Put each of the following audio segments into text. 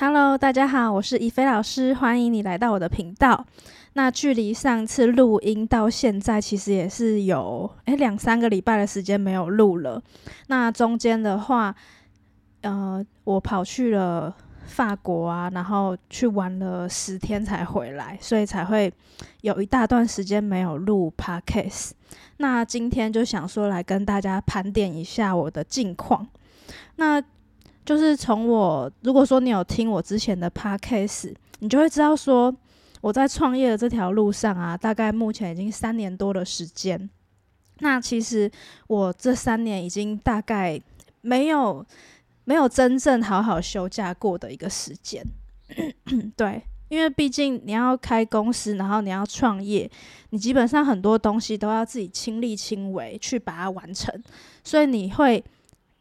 Hello，大家好，我是怡菲老师，欢迎你来到我的频道。那距离上次录音到现在，其实也是有诶两三个礼拜的时间没有录了。那中间的话，呃，我跑去了法国啊，然后去玩了十天才回来，所以才会有一大段时间没有录 Podcast。那今天就想说来跟大家盘点一下我的近况。那就是从我，如果说你有听我之前的 podcast，你就会知道说我在创业的这条路上啊，大概目前已经三年多的时间。那其实我这三年已经大概没有没有真正好好休假过的一个时间。对，因为毕竟你要开公司，然后你要创业，你基本上很多东西都要自己亲力亲为去把它完成，所以你会。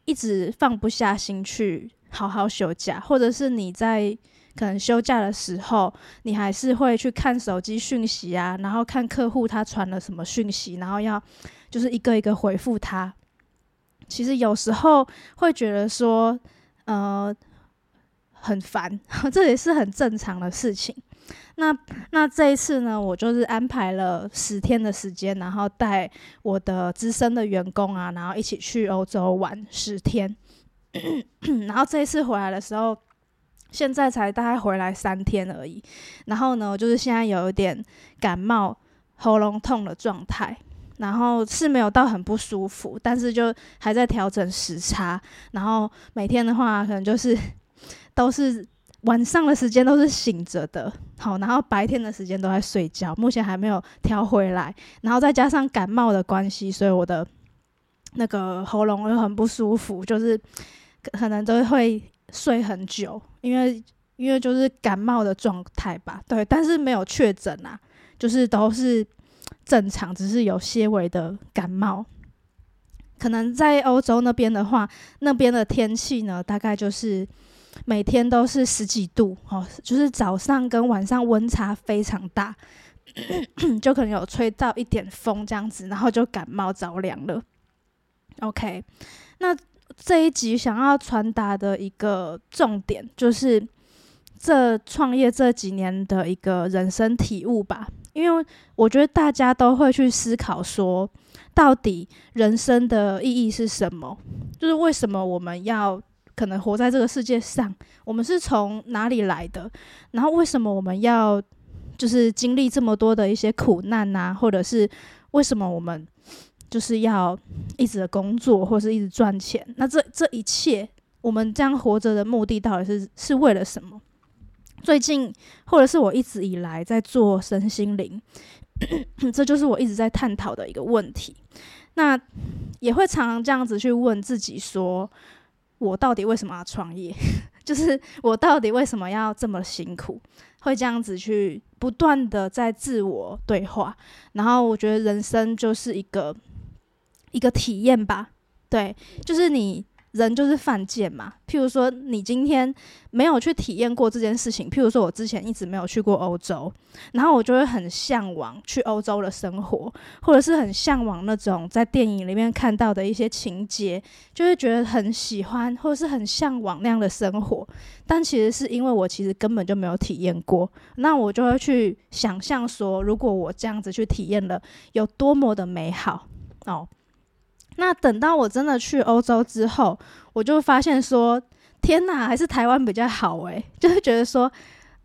一直放不下心去好好休假，或者是你在可能休假的时候，你还是会去看手机讯息啊，然后看客户他传了什么讯息，然后要就是一个一个回复他。其实有时候会觉得说，呃，很烦，这也是很正常的事情。那那这一次呢，我就是安排了十天的时间，然后带我的资深的员工啊，然后一起去欧洲玩十天。然后这一次回来的时候，现在才大概回来三天而已。然后呢，就是现在有一点感冒、喉咙痛的状态，然后是没有到很不舒服，但是就还在调整时差。然后每天的话，可能就是 都是。晚上的时间都是醒着的，好，然后白天的时间都在睡觉。目前还没有调回来，然后再加上感冒的关系，所以我的那个喉咙又很不舒服，就是可能都会睡很久，因为因为就是感冒的状态吧。对，但是没有确诊啊，就是都是正常，只是有些微的感冒。可能在欧洲那边的话，那边的天气呢，大概就是。每天都是十几度，哦，就是早上跟晚上温差非常大，就可能有吹到一点风这样子，然后就感冒着凉了。OK，那这一集想要传达的一个重点，就是这创业这几年的一个人生体悟吧。因为我觉得大家都会去思考说，到底人生的意义是什么？就是为什么我们要？可能活在这个世界上，我们是从哪里来的？然后为什么我们要就是经历这么多的一些苦难呐？或者是为什么我们就是要一直的工作，或是一直赚钱？那这这一切，我们这样活着的目的到底是是为了什么？最近或者是我一直以来在做身心灵，这就是我一直在探讨的一个问题。那也会常常这样子去问自己说。我到底为什么要创业？就是我到底为什么要这么辛苦？会这样子去不断的在自我对话，然后我觉得人生就是一个一个体验吧。对，就是你。人就是犯贱嘛。譬如说，你今天没有去体验过这件事情，譬如说我之前一直没有去过欧洲，然后我就会很向往去欧洲的生活，或者是很向往那种在电影里面看到的一些情节，就会觉得很喜欢，或者是很向往那样的生活。但其实是因为我其实根本就没有体验过，那我就会去想象说，如果我这样子去体验了，有多么的美好哦。那等到我真的去欧洲之后，我就发现说，天哪，还是台湾比较好诶，就是觉得说，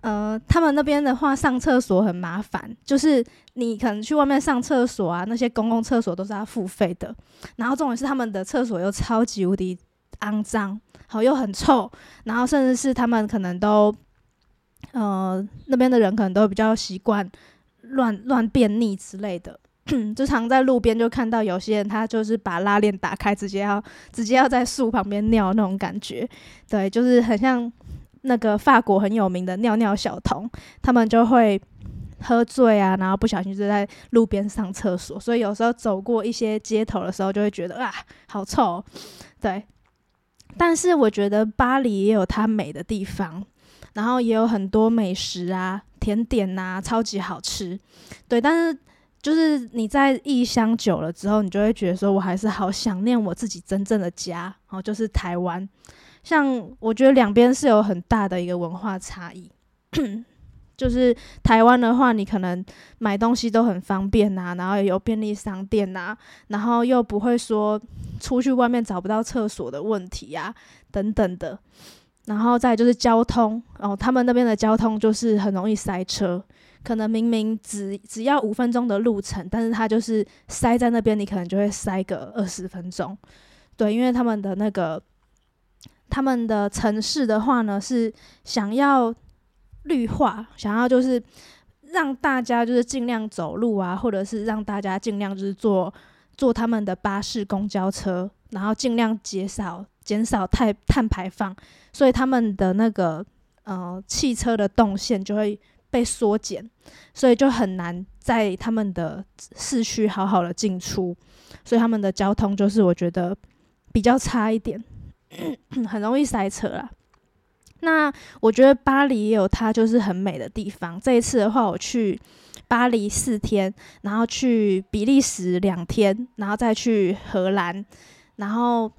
呃，他们那边的话上厕所很麻烦，就是你可能去外面上厕所啊，那些公共厕所都是要付费的。然后重点是他们的厕所又超级无敌肮脏，好又很臭，然后甚至是他们可能都，呃，那边的人可能都比较习惯乱乱便溺之类的。就常在路边就看到有些人，他就是把拉链打开，直接要直接要在树旁边尿那种感觉，对，就是很像那个法国很有名的尿尿小童，他们就会喝醉啊，然后不小心就在路边上厕所，所以有时候走过一些街头的时候，就会觉得啊，好臭，对。但是我觉得巴黎也有它美的地方，然后也有很多美食啊、甜点呐，超级好吃，对，但是。就是你在异乡久了之后，你就会觉得说，我还是好想念我自己真正的家，哦，就是台湾。像我觉得两边是有很大的一个文化差异。就是台湾的话，你可能买东西都很方便呐，然后也有便利商店呐，然后又不会说出去外面找不到厕所的问题呀，等等的。然后再就是交通，哦，他们那边的交通就是很容易塞车，可能明明只只要五分钟的路程，但是它就是塞在那边，你可能就会塞个二十分钟。对，因为他们的那个他们的城市的话呢，是想要绿化，想要就是让大家就是尽量走路啊，或者是让大家尽量就是坐坐他们的巴士、公交车，然后尽量减少减少碳碳排放。所以他们的那个呃汽车的动线就会被缩减，所以就很难在他们的市区好好的进出，所以他们的交通就是我觉得比较差一点，很容易塞车啦。那我觉得巴黎也有它就是很美的地方。这一次的话，我去巴黎四天，然后去比利时两天，然后再去荷兰，然后。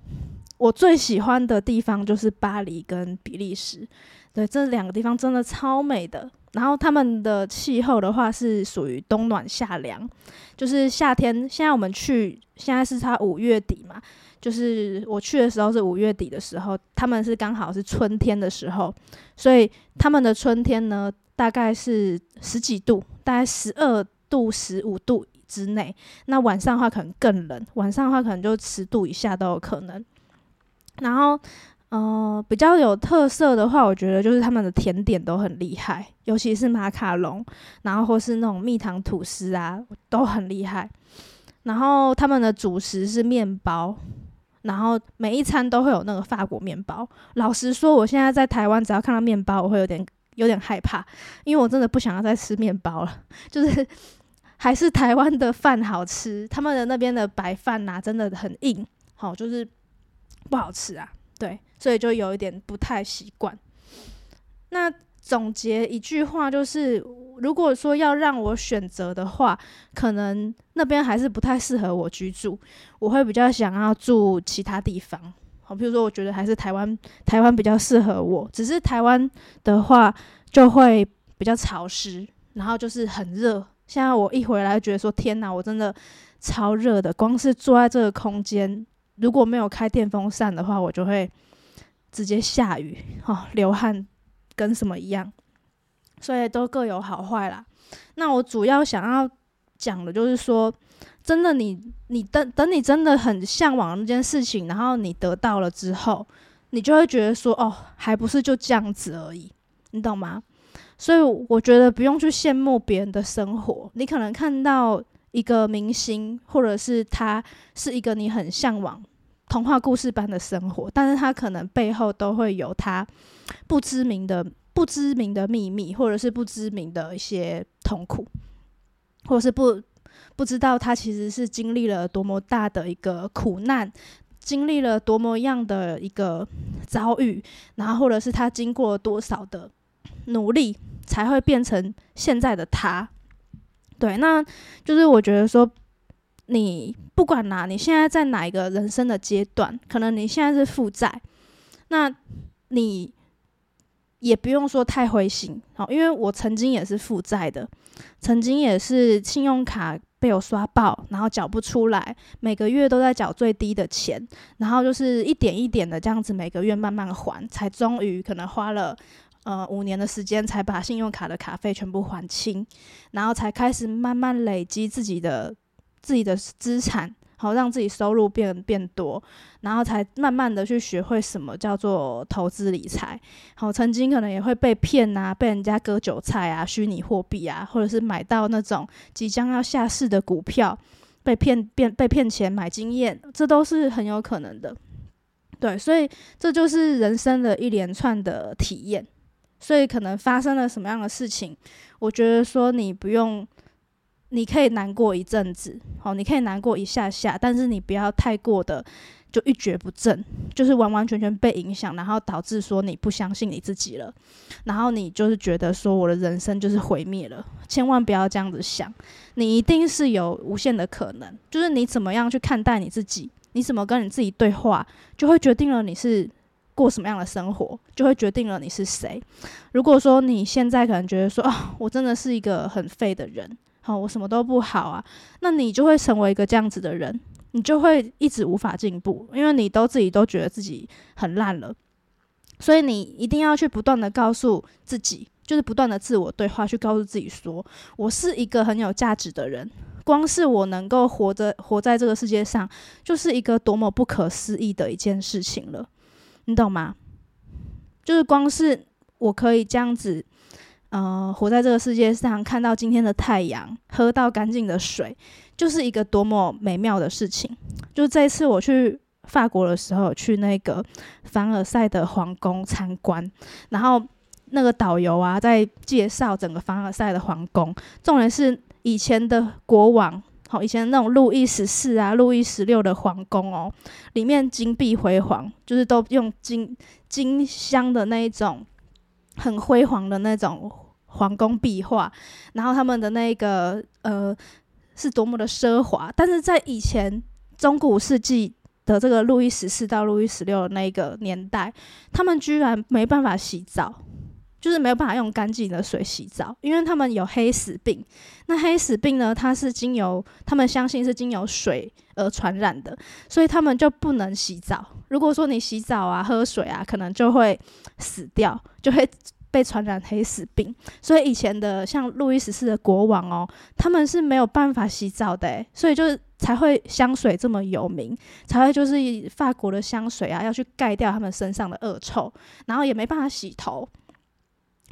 我最喜欢的地方就是巴黎跟比利时，对这两个地方真的超美的。然后他们的气候的话是属于冬暖夏凉，就是夏天。现在我们去，现在是它五月底嘛，就是我去的时候是五月底的时候，他们是刚好是春天的时候，所以他们的春天呢大概是十几度，大概十二度、十五度之内。那晚上的话可能更冷，晚上的话可能就十度以下都有可能。然后，呃，比较有特色的话，我觉得就是他们的甜点都很厉害，尤其是马卡龙，然后或是那种蜜糖吐司啊，都很厉害。然后他们的主食是面包，然后每一餐都会有那个法国面包。老实说，我现在在台湾，只要看到面包，我会有点有点害怕，因为我真的不想要再吃面包了。就是还是台湾的饭好吃，他们的那边的白饭呐，真的很硬，好就是。不好吃啊，对，所以就有一点不太习惯。那总结一句话就是，如果说要让我选择的话，可能那边还是不太适合我居住，我会比较想要住其他地方。好，比如说，我觉得还是台湾，台湾比较适合我。只是台湾的话，就会比较潮湿，然后就是很热。现在我一回来，觉得说天哪，我真的超热的，光是坐在这个空间。如果没有开电风扇的话，我就会直接下雨，哦，流汗跟什么一样，所以都各有好坏啦。那我主要想要讲的就是说，真的，你你等等，你真的很向往那件事情，然后你得到了之后，你就会觉得说，哦，还不是就这样子而已，你懂吗？所以我觉得不用去羡慕别人的生活，你可能看到。一个明星，或者是他是一个你很向往童话故事般的生活，但是他可能背后都会有他不知名的、不知名的秘密，或者是不知名的一些痛苦，或是不不知道他其实是经历了多么大的一个苦难，经历了多么样的一个遭遇，然后或者是他经过多少的努力，才会变成现在的他。对，那就是我觉得说，你不管哪，你现在在哪一个人生的阶段，可能你现在是负债，那你也不用说太灰心，好，因为我曾经也是负债的，曾经也是信用卡被我刷爆，然后缴不出来，每个月都在缴最低的钱，然后就是一点一点的这样子，每个月慢慢还，才终于可能花了。呃，五年的时间才把信用卡的卡费全部还清，然后才开始慢慢累积自己的自己的资产，好让自己收入变变多，然后才慢慢的去学会什么叫做投资理财。好，曾经可能也会被骗啊，被人家割韭菜啊，虚拟货币啊，或者是买到那种即将要下市的股票，被骗变被骗钱买经验，这都是很有可能的。对，所以这就是人生的一连串的体验。所以可能发生了什么样的事情，我觉得说你不用，你可以难过一阵子，好，你可以难过一下下，但是你不要太过的就一蹶不振，就是完完全全被影响，然后导致说你不相信你自己了，然后你就是觉得说我的人生就是毁灭了，千万不要这样子想，你一定是有无限的可能，就是你怎么样去看待你自己，你怎么跟你自己对话，就会决定了你是过什么样的生活，就会决定了你是谁。如果说你现在可能觉得说啊，我真的是一个很废的人，好，我什么都不好啊，那你就会成为一个这样子的人，你就会一直无法进步，因为你都自己都觉得自己很烂了。所以你一定要去不断的告诉自己，就是不断的自我对话，去告诉自己说，我是一个很有价值的人。光是我能够活着活在这个世界上，就是一个多么不可思议的一件事情了，你懂吗？就是光是我可以这样子，呃，活在这个世界上，看到今天的太阳，喝到干净的水，就是一个多么美妙的事情。就这一次我去法国的时候，去那个凡尔赛的皇宫参观，然后那个导游啊在介绍整个凡尔赛的皇宫，重点是。以前的国王，以前那种路易十四啊、路易十六的皇宫哦，里面金碧辉煌，就是都用金金镶的那一种很辉煌的那种皇宫壁画，然后他们的那个呃是多么的奢华，但是在以前中古世纪的这个路易十四到路易十六的那个年代，他们居然没办法洗澡。就是没有办法用干净的水洗澡，因为他们有黑死病。那黑死病呢，它是经由他们相信是经由水而传染的，所以他们就不能洗澡。如果说你洗澡啊、喝水啊，可能就会死掉，就会被传染黑死病。所以以前的像路易十四的国王哦，他们是没有办法洗澡的，所以就是才会香水这么有名，才会就是法国的香水啊，要去盖掉他们身上的恶臭，然后也没办法洗头。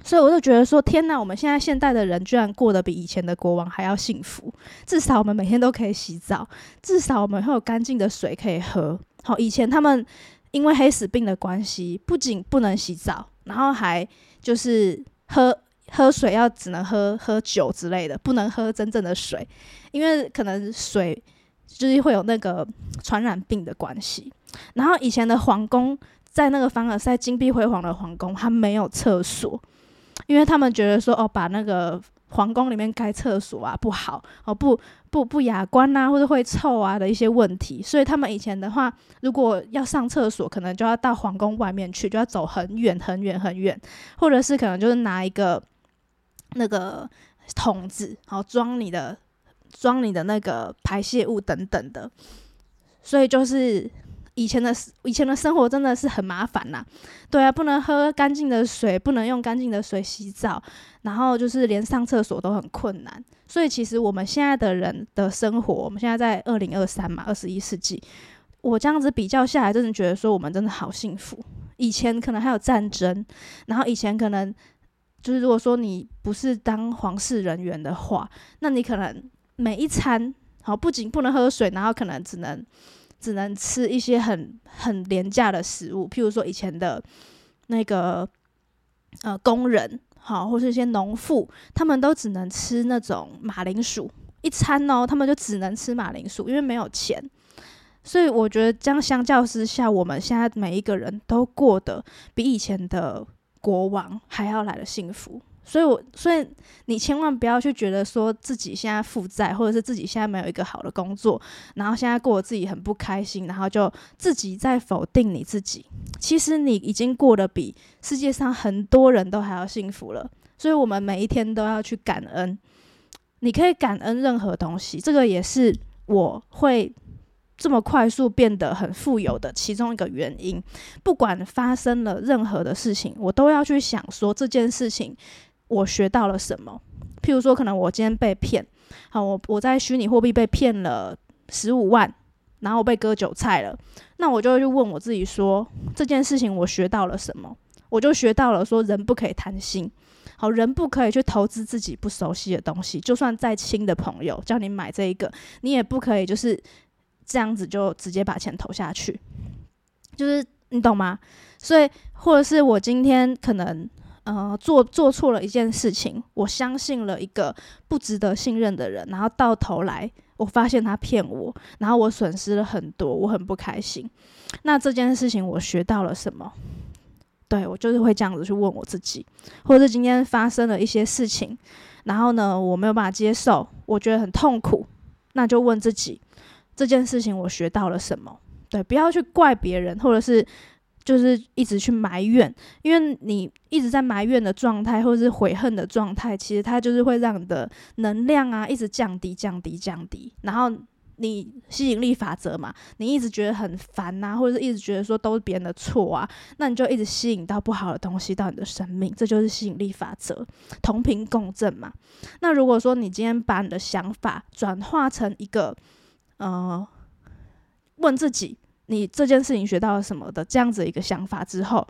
所以我就觉得说，天哪！我们现在现代的人居然过得比以前的国王还要幸福。至少我们每天都可以洗澡，至少我们会有干净的水可以喝。好，以前他们因为黑死病的关系，不仅不能洗澡，然后还就是喝喝水要只能喝喝酒之类的，不能喝真正的水，因为可能水就是会有那个传染病的关系。然后以前的皇宫，在那个凡尔赛金碧辉煌的皇宫，它没有厕所。因为他们觉得说哦，把那个皇宫里面盖厕所啊不好哦，不不不雅观啊，或者会臭啊的一些问题，所以他们以前的话，如果要上厕所，可能就要到皇宫外面去，就要走很远很远很远，或者是可能就是拿一个那个桶子，然后装你的装你的那个排泄物等等的，所以就是。以前的以前的生活真的是很麻烦呐，对啊，不能喝干净的水，不能用干净的水洗澡，然后就是连上厕所都很困难。所以其实我们现在的人的生活，我们现在在二零二三嘛，二十一世纪，我这样子比较下来，真的觉得说我们真的好幸福。以前可能还有战争，然后以前可能就是如果说你不是当皇室人员的话，那你可能每一餐好不仅不能喝水，然后可能只能。只能吃一些很很廉价的食物，譬如说以前的那个呃工人，好，或是一些农妇，他们都只能吃那种马铃薯一餐哦，他们就只能吃马铃薯，因为没有钱。所以我觉得这样相较之下，我们现在每一个人都过得比以前的国王还要来的幸福。所以，我所以你千万不要去觉得说自己现在负债，或者是自己现在没有一个好的工作，然后现在过得自己很不开心，然后就自己在否定你自己。其实你已经过得比世界上很多人都还要幸福了。所以我们每一天都要去感恩。你可以感恩任何东西，这个也是我会这么快速变得很富有的其中一个原因。不管发生了任何的事情，我都要去想说这件事情。我学到了什么？譬如说，可能我今天被骗，好，我我在虚拟货币被骗了十五万，然后被割韭菜了，那我就会去问我自己说，这件事情我学到了什么？我就学到了说，人不可以贪心，好人不可以去投资自己不熟悉的东西，就算再亲的朋友叫你买这一个，你也不可以就是这样子就直接把钱投下去，就是你懂吗？所以，或者是我今天可能。呃，做做错了一件事情，我相信了一个不值得信任的人，然后到头来我发现他骗我，然后我损失了很多，我很不开心。那这件事情我学到了什么？对我就是会这样子去问我自己，或者是今天发生了一些事情，然后呢我没有办法接受，我觉得很痛苦，那就问自己这件事情我学到了什么？对，不要去怪别人，或者是。就是一直去埋怨，因为你一直在埋怨的状态，或者是悔恨的状态，其实它就是会让你的能量啊一直降低、降低、降低。然后你吸引力法则嘛，你一直觉得很烦呐，或者是一直觉得说都是别人的错啊，那你就一直吸引到不好的东西到你的生命，这就是吸引力法则，同频共振嘛。那如果说你今天把你的想法转化成一个，呃，问自己。你这件事情学到了什么的这样子一个想法之后，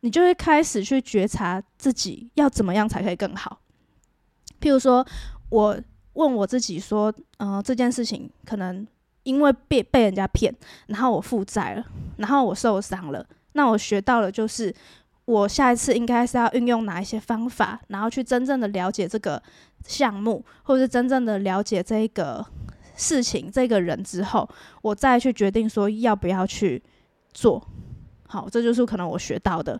你就会开始去觉察自己要怎么样才可以更好。譬如说，我问我自己说，嗯，这件事情可能因为被被人家骗，然后我负债了，然后我受伤了。那我学到了就是，我下一次应该是要运用哪一些方法，然后去真正的了解这个项目，或者是真正的了解这一个。事情这个人之后，我再去决定说要不要去做。好，这就是可能我学到的，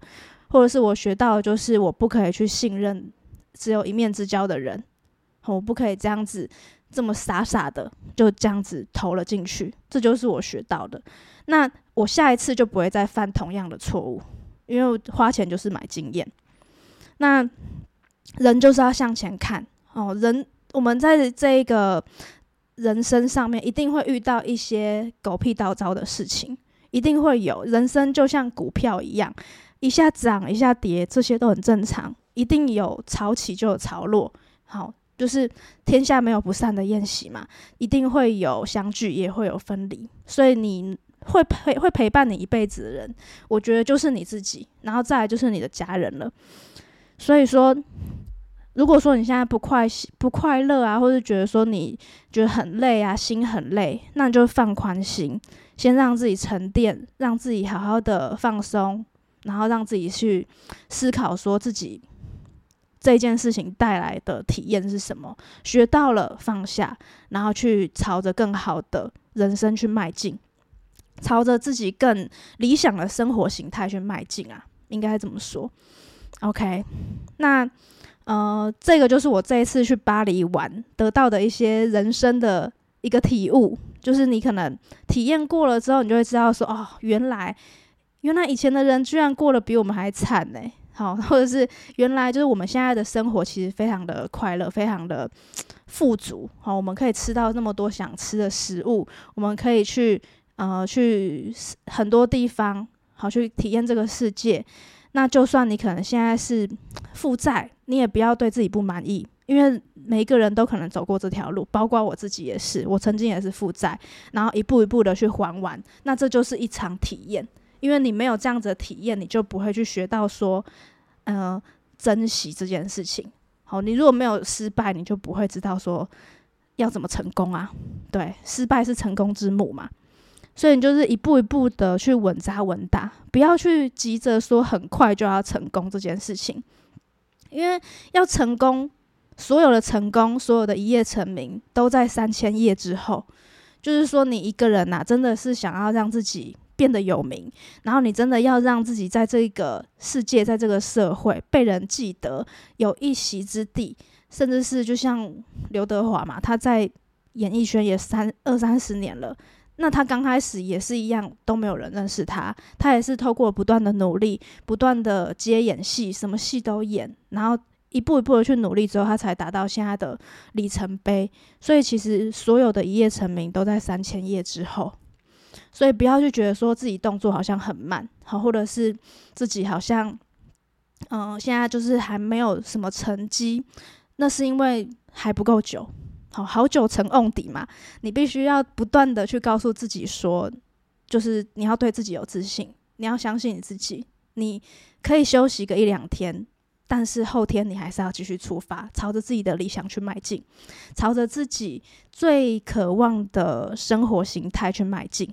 或者是我学到的就是我不可以去信任只有一面之交的人，我不可以这样子这么傻傻的就这样子投了进去。这就是我学到的。那我下一次就不会再犯同样的错误，因为花钱就是买经验。那人就是要向前看哦，人我们在这一个。人生上面一定会遇到一些狗屁倒糟的事情，一定会有。人生就像股票一样，一下涨一下跌，这些都很正常。一定有潮起就有潮落，好，就是天下没有不散的宴席嘛，一定会有相聚，也会有分离。所以你会陪会陪伴你一辈子的人，我觉得就是你自己，然后再来就是你的家人了。所以说。如果说你现在不快不快乐啊，或者觉得说你觉得很累啊，心很累，那你就放宽心，先让自己沉淀，让自己好好的放松，然后让自己去思考说自己这件事情带来的体验是什么，学到了放下，然后去朝着更好的人生去迈进，朝着自己更理想的生活形态去迈进啊，应该怎么说。OK，那。呃，这个就是我这一次去巴黎玩得到的一些人生的一个体悟，就是你可能体验过了之后，你就会知道说，哦，原来原来以前的人居然过得比我们还惨呢。好，或者是原来就是我们现在的生活其实非常的快乐，非常的富足。好，我们可以吃到那么多想吃的食物，我们可以去呃去很多地方，好去体验这个世界。那就算你可能现在是负债，你也不要对自己不满意，因为每一个人都可能走过这条路，包括我自己也是，我曾经也是负债，然后一步一步的去还完。那这就是一场体验，因为你没有这样子的体验，你就不会去学到说，呃，珍惜这件事情。好，你如果没有失败，你就不会知道说要怎么成功啊。对，失败是成功之母嘛。所以你就是一步一步的去稳扎稳打，不要去急着说很快就要成功这件事情，因为要成功，所有的成功，所有的一夜成名，都在三千页之后。就是说，你一个人呐，真的是想要让自己变得有名，然后你真的要让自己在这个世界，在这个社会被人记得，有一席之地，甚至是就像刘德华嘛，他在演艺圈也三二三十年了。那他刚开始也是一样，都没有人认识他。他也是透过不断的努力，不断的接演戏，什么戏都演，然后一步一步的去努力之后，他才达到现在的里程碑。所以其实所有的一夜成名都在三千页之后。所以不要去觉得说自己动作好像很慢，好，或者是自己好像，嗯，现在就是还没有什么成绩，那是因为还不够久。好好久成瓮底嘛，你必须要不断的去告诉自己说，就是你要对自己有自信，你要相信你自己，你可以休息个一两天，但是后天你还是要继续出发，朝着自己的理想去迈进，朝着自己最渴望的生活形态去迈进。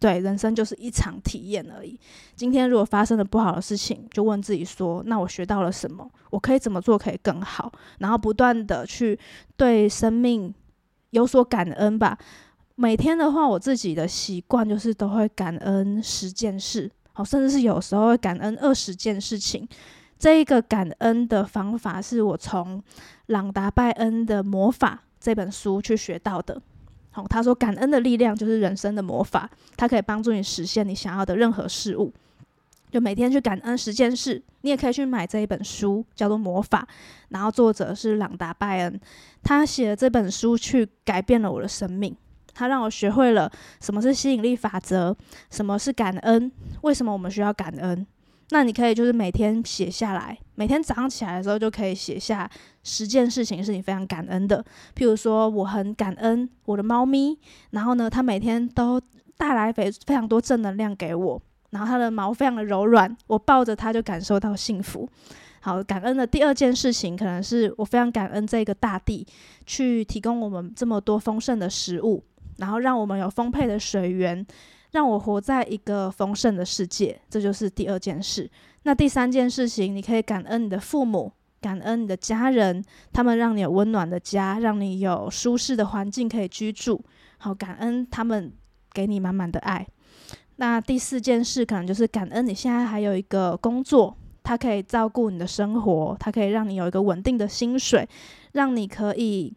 对，人生就是一场体验而已。今天如果发生了不好的事情，就问自己说：那我学到了什么？我可以怎么做可以更好？然后不断的去对生命有所感恩吧。每天的话，我自己的习惯就是都会感恩十件事，好，甚至是有时候会感恩二十件事情。这一个感恩的方法是我从朗达拜恩的魔法这本书去学到的。他说：“感恩的力量就是人生的魔法，它可以帮助你实现你想要的任何事物。就每天去感恩十件事。你也可以去买这一本书，叫做《魔法》，然后作者是朗达·拜恩，他写的这本书去改变了我的生命。他让我学会了什么是吸引力法则，什么是感恩，为什么我们需要感恩。那你可以就是每天写下来，每天早上起来的时候就可以写下十件事情是你非常感恩的。譬如说，我很感恩我的猫咪，然后呢，它每天都带来非非常多正能量给我，然后它的毛非常的柔软，我抱着它就感受到幸福。好，感恩的第二件事情，可能是我非常感恩这个大地去提供我们这么多丰盛的食物，然后让我们有丰沛的水源。让我活在一个丰盛的世界，这就是第二件事。那第三件事情，你可以感恩你的父母，感恩你的家人，他们让你有温暖的家，让你有舒适的环境可以居住。好，感恩他们给你满满的爱。那第四件事，可能就是感恩你现在还有一个工作，它可以照顾你的生活，它可以让你有一个稳定的薪水，让你可以。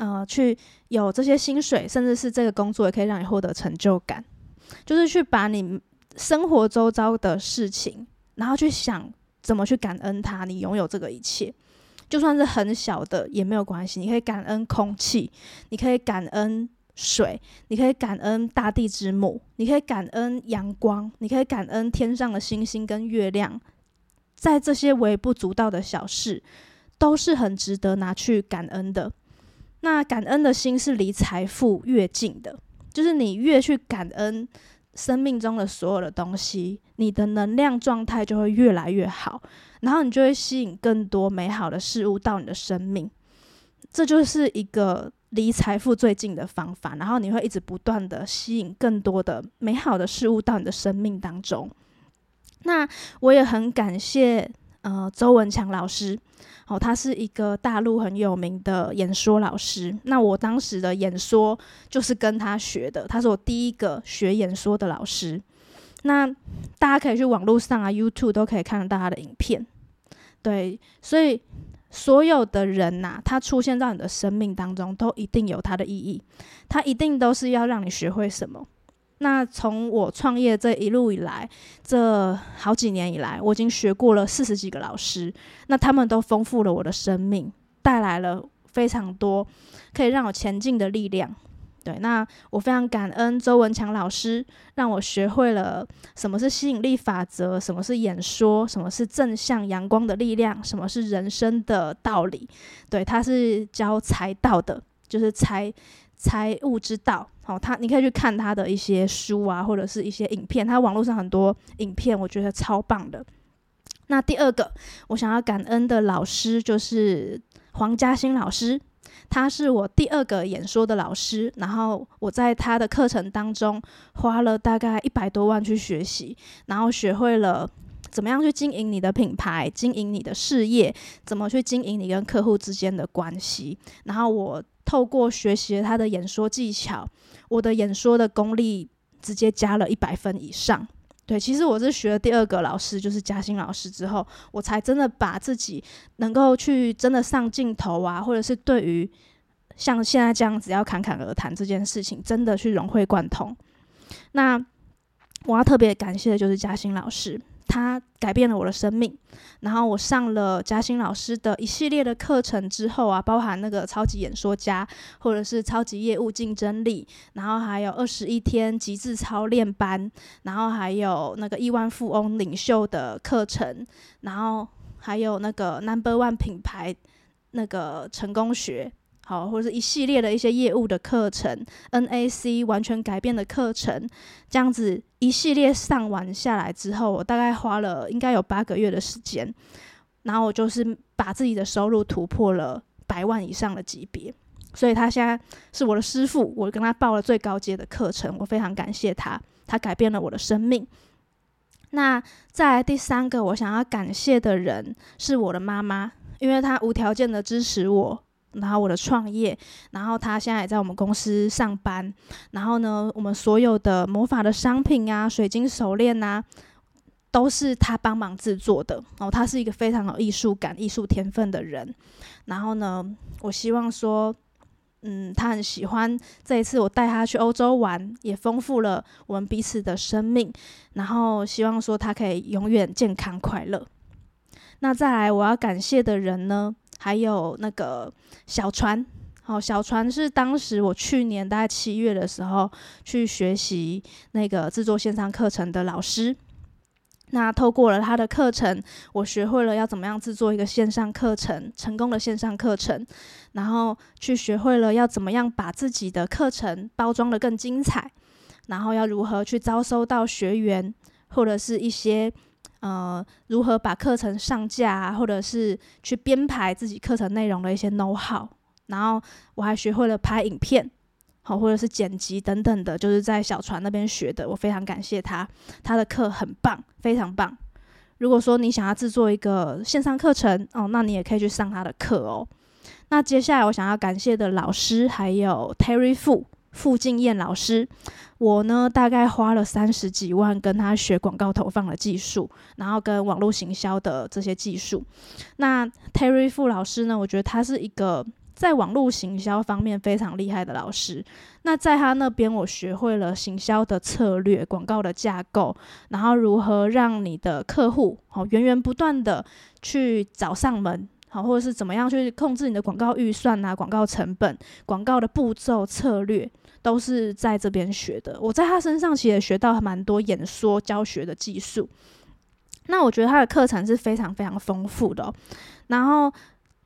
呃，去有这些薪水，甚至是这个工作，也可以让你获得成就感。就是去把你生活周遭的事情，然后去想怎么去感恩它。你拥有这个一切，就算是很小的也没有关系。你可以感恩空气，你可以感恩水，你可以感恩大地之母，你可以感恩阳光，你可以感恩天上的星星跟月亮。在这些微不足道的小事，都是很值得拿去感恩的。那感恩的心是离财富越近的，就是你越去感恩生命中的所有的东西，你的能量状态就会越来越好，然后你就会吸引更多美好的事物到你的生命。这就是一个离财富最近的方法，然后你会一直不断的吸引更多的美好的事物到你的生命当中。那我也很感谢呃周文强老师。哦，他是一个大陆很有名的演说老师。那我当时的演说就是跟他学的，他是我第一个学演说的老师。那大家可以去网络上啊，YouTube 都可以看得到他的影片。对，所以所有的人呐，他出现在你的生命当中，都一定有他的意义，他一定都是要让你学会什么。那从我创业这一路以来，这好几年以来，我已经学过了四十几个老师，那他们都丰富了我的生命，带来了非常多可以让我前进的力量。对，那我非常感恩周文强老师，让我学会了什么是吸引力法则，什么是演说，什么是正向阳光的力量，什么是人生的道理。对，他是教财道的，就是财。财务之道，好，他你可以去看他的一些书啊，或者是一些影片，他网络上很多影片，我觉得超棒的。那第二个我想要感恩的老师就是黄嘉欣老师，他是我第二个演说的老师，然后我在他的课程当中花了大概一百多万去学习，然后学会了怎么样去经营你的品牌，经营你的事业，怎么去经营你跟客户之间的关系，然后我。透过学习他的演说技巧，我的演说的功力直接加了一百分以上。对，其实我是学了第二个老师，就是嘉欣老师之后，我才真的把自己能够去真的上镜头啊，或者是对于像现在这样子要侃侃而谈这件事情，真的去融会贯通。那我要特别感谢的就是嘉欣老师。他改变了我的生命，然后我上了嘉兴老师的一系列的课程之后啊，包含那个超级演说家，或者是超级业务竞争力，然后还有二十一天极致操练班，然后还有那个亿万富翁领袖的课程，然后还有那个 Number One 品牌那个成功学。好，或者是一系列的一些业务的课程，NAC 完全改变的课程，这样子一系列上完下来之后，我大概花了应该有八个月的时间，然后我就是把自己的收入突破了百万以上的级别，所以他现在是我的师傅，我跟他报了最高阶的课程，我非常感谢他，他改变了我的生命。那在第三个我想要感谢的人是我的妈妈，因为她无条件的支持我。然后我的创业，然后他现在也在我们公司上班。然后呢，我们所有的魔法的商品啊，水晶手链啊，都是他帮忙制作的。哦，他是一个非常有艺术感、艺术天分的人。然后呢，我希望说，嗯，他很喜欢这一次我带他去欧洲玩，也丰富了我们彼此的生命。然后希望说他可以永远健康快乐。那再来我要感谢的人呢，还有那个小船。哦，小船是当时我去年大概七月的时候去学习那个制作线上课程的老师。那透过了他的课程，我学会了要怎么样制作一个线上课程，成功的线上课程，然后去学会了要怎么样把自己的课程包装的更精彩，然后要如何去招收到学员，或者是一些呃如何把课程上架啊，或者是去编排自己课程内容的一些 know how，然后我还学会了拍影片。好，或者是剪辑等等的，就是在小船那边学的。我非常感谢他，他的课很棒，非常棒。如果说你想要制作一个线上课程哦，那你也可以去上他的课哦。那接下来我想要感谢的老师还有 Terry Fu 傅敬燕老师，我呢大概花了三十几万跟他学广告投放的技术，然后跟网络行销的这些技术。那 Terry 傅老师呢，我觉得他是一个。在网络行销方面非常厉害的老师，那在他那边我学会了行销的策略、广告的架构，然后如何让你的客户好源源不断的去找上门，好或者是怎么样去控制你的广告预算啊、广告成本、广告的步骤策略，都是在这边学的。我在他身上其实也学到蛮多演说教学的技术。那我觉得他的课程是非常非常丰富的，然后。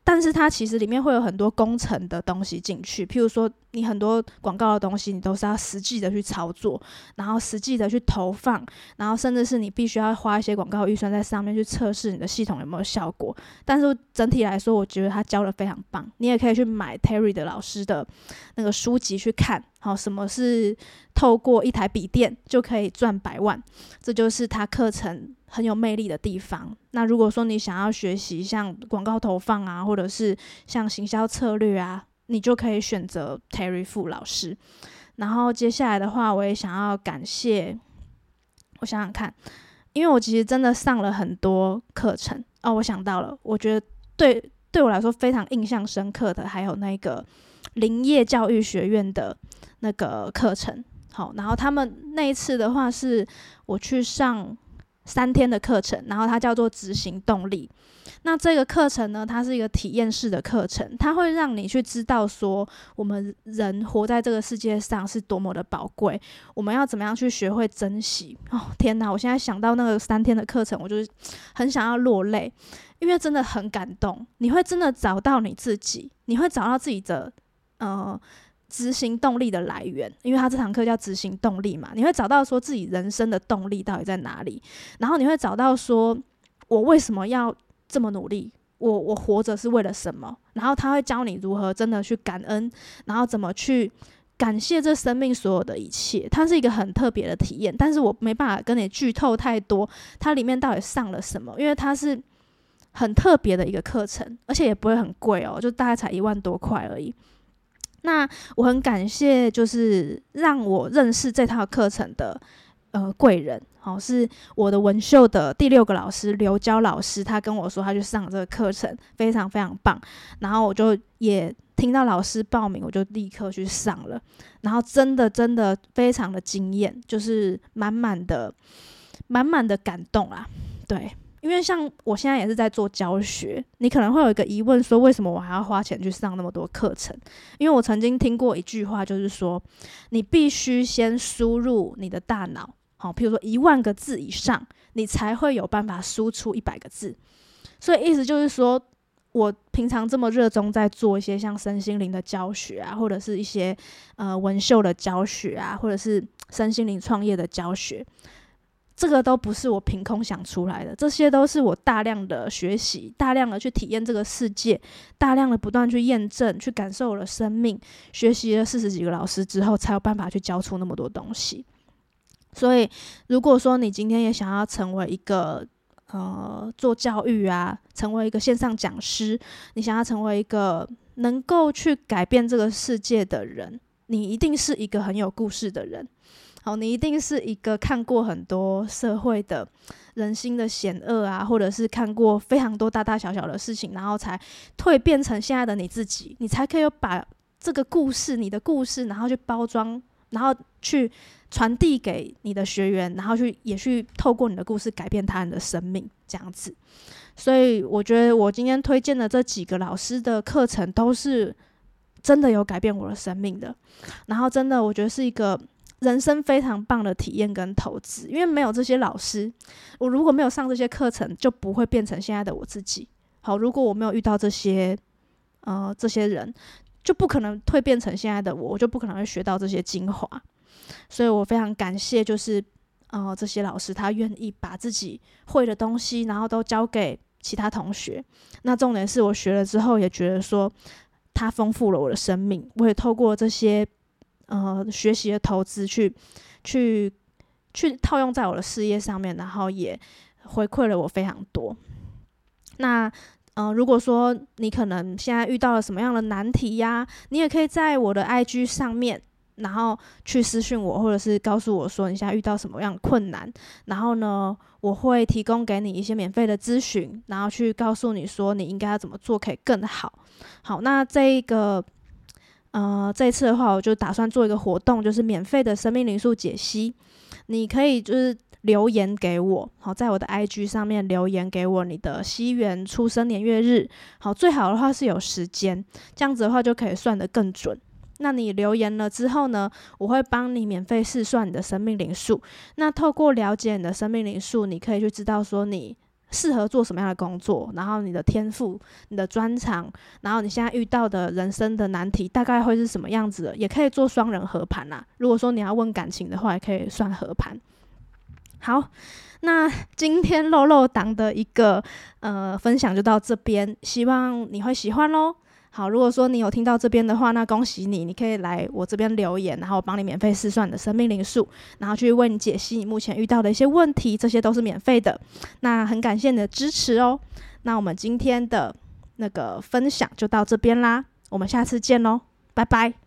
但是它其实里面会有很多工程的东西进去，譬如说你很多广告的东西，你都是要实际的去操作，然后实际的去投放，然后甚至是你必须要花一些广告预算在上面去测试你的系统有没有效果。但是整体来说，我觉得他教的非常棒，你也可以去买 Terry 的老师的那个书籍去看，好，什么是透过一台笔电就可以赚百万，这就是他课程。很有魅力的地方。那如果说你想要学习像广告投放啊，或者是像行销策略啊，你就可以选择 Terry Fu 老师。然后接下来的话，我也想要感谢，我想想看，因为我其实真的上了很多课程哦。我想到了，我觉得对对我来说非常印象深刻的，还有那个林业教育学院的那个课程。好，然后他们那一次的话，是我去上。三天的课程，然后它叫做执行动力。那这个课程呢，它是一个体验式的课程，它会让你去知道说，我们人活在这个世界上是多么的宝贵，我们要怎么样去学会珍惜。哦，天哪！我现在想到那个三天的课程，我就是很想要落泪，因为真的很感动。你会真的找到你自己，你会找到自己的，呃。执行动力的来源，因为他这堂课叫执行动力嘛，你会找到说自己人生的动力到底在哪里，然后你会找到说，我为什么要这么努力，我我活着是为了什么，然后他会教你如何真的去感恩，然后怎么去感谢这生命所有的一切，它是一个很特别的体验，但是我没办法跟你剧透太多，它里面到底上了什么，因为它是很特别的一个课程，而且也不会很贵哦，就大概才一万多块而已。那我很感谢，就是让我认识这套课程的呃贵人，好是我的文秀的第六个老师刘娇老师，他跟我说他去上这个课程，非常非常棒。然后我就也听到老师报名，我就立刻去上了，然后真的真的非常的惊艳，就是满满的满满的感动啊，对。因为像我现在也是在做教学，你可能会有一个疑问，说为什么我还要花钱去上那么多课程？因为我曾经听过一句话，就是说你必须先输入你的大脑，好，譬如说一万个字以上，你才会有办法输出一百个字。所以意思就是说，我平常这么热衷在做一些像身心灵的教学啊，或者是一些呃文秀的教学啊，或者是身心灵创业的教学。这个都不是我凭空想出来的，这些都是我大量的学习，大量的去体验这个世界，大量的不断去验证、去感受我的生命，学习了四十几个老师之后，才有办法去教出那么多东西。所以，如果说你今天也想要成为一个呃做教育啊，成为一个线上讲师，你想要成为一个能够去改变这个世界的人，你一定是一个很有故事的人。好，你一定是一个看过很多社会的人心的险恶啊，或者是看过非常多大大小小的事情，然后才蜕变成现在的你自己，你才可以把这个故事，你的故事，然后去包装，然后去传递给你的学员，然后去也去透过你的故事改变他人的生命，这样子。所以我觉得我今天推荐的这几个老师的课程都是真的有改变我的生命的，然后真的我觉得是一个。人生非常棒的体验跟投资，因为没有这些老师，我如果没有上这些课程，就不会变成现在的我自己。好，如果我没有遇到这些，呃，这些人，就不可能蜕变成现在的我，我就不可能会学到这些精华。所以我非常感谢，就是呃，这些老师他愿意把自己会的东西，然后都教给其他同学。那重点是我学了之后，也觉得说，他丰富了我的生命。我也透过这些。呃，学习的投资去去去套用在我的事业上面，然后也回馈了我非常多。那呃，如果说你可能现在遇到了什么样的难题呀，你也可以在我的 IG 上面，然后去私信我，或者是告诉我说你现在遇到什么样的困难，然后呢，我会提供给你一些免费的咨询，然后去告诉你说你应该要怎么做可以更好。好，那这一个。呃，这一次的话，我就打算做一个活动，就是免费的生命灵数解析。你可以就是留言给我，好，在我的 IG 上面留言给我你的西元出生年月日。好，最好的话是有时间，这样子的话就可以算得更准。那你留言了之后呢，我会帮你免费试算你的生命灵数。那透过了解你的生命灵数，你可以去知道说你。适合做什么样的工作？然后你的天赋、你的专长，然后你现在遇到的人生的难题，大概会是什么样子的？也可以做双人合盘啦。如果说你要问感情的话，也可以算合盘。好，那今天露露党的一个呃分享就到这边，希望你会喜欢喽。好，如果说你有听到这边的话，那恭喜你，你可以来我这边留言，然后我帮你免费试算你的生命灵数，然后去为你解析你目前遇到的一些问题，这些都是免费的。那很感谢你的支持哦。那我们今天的那个分享就到这边啦，我们下次见喽，拜拜。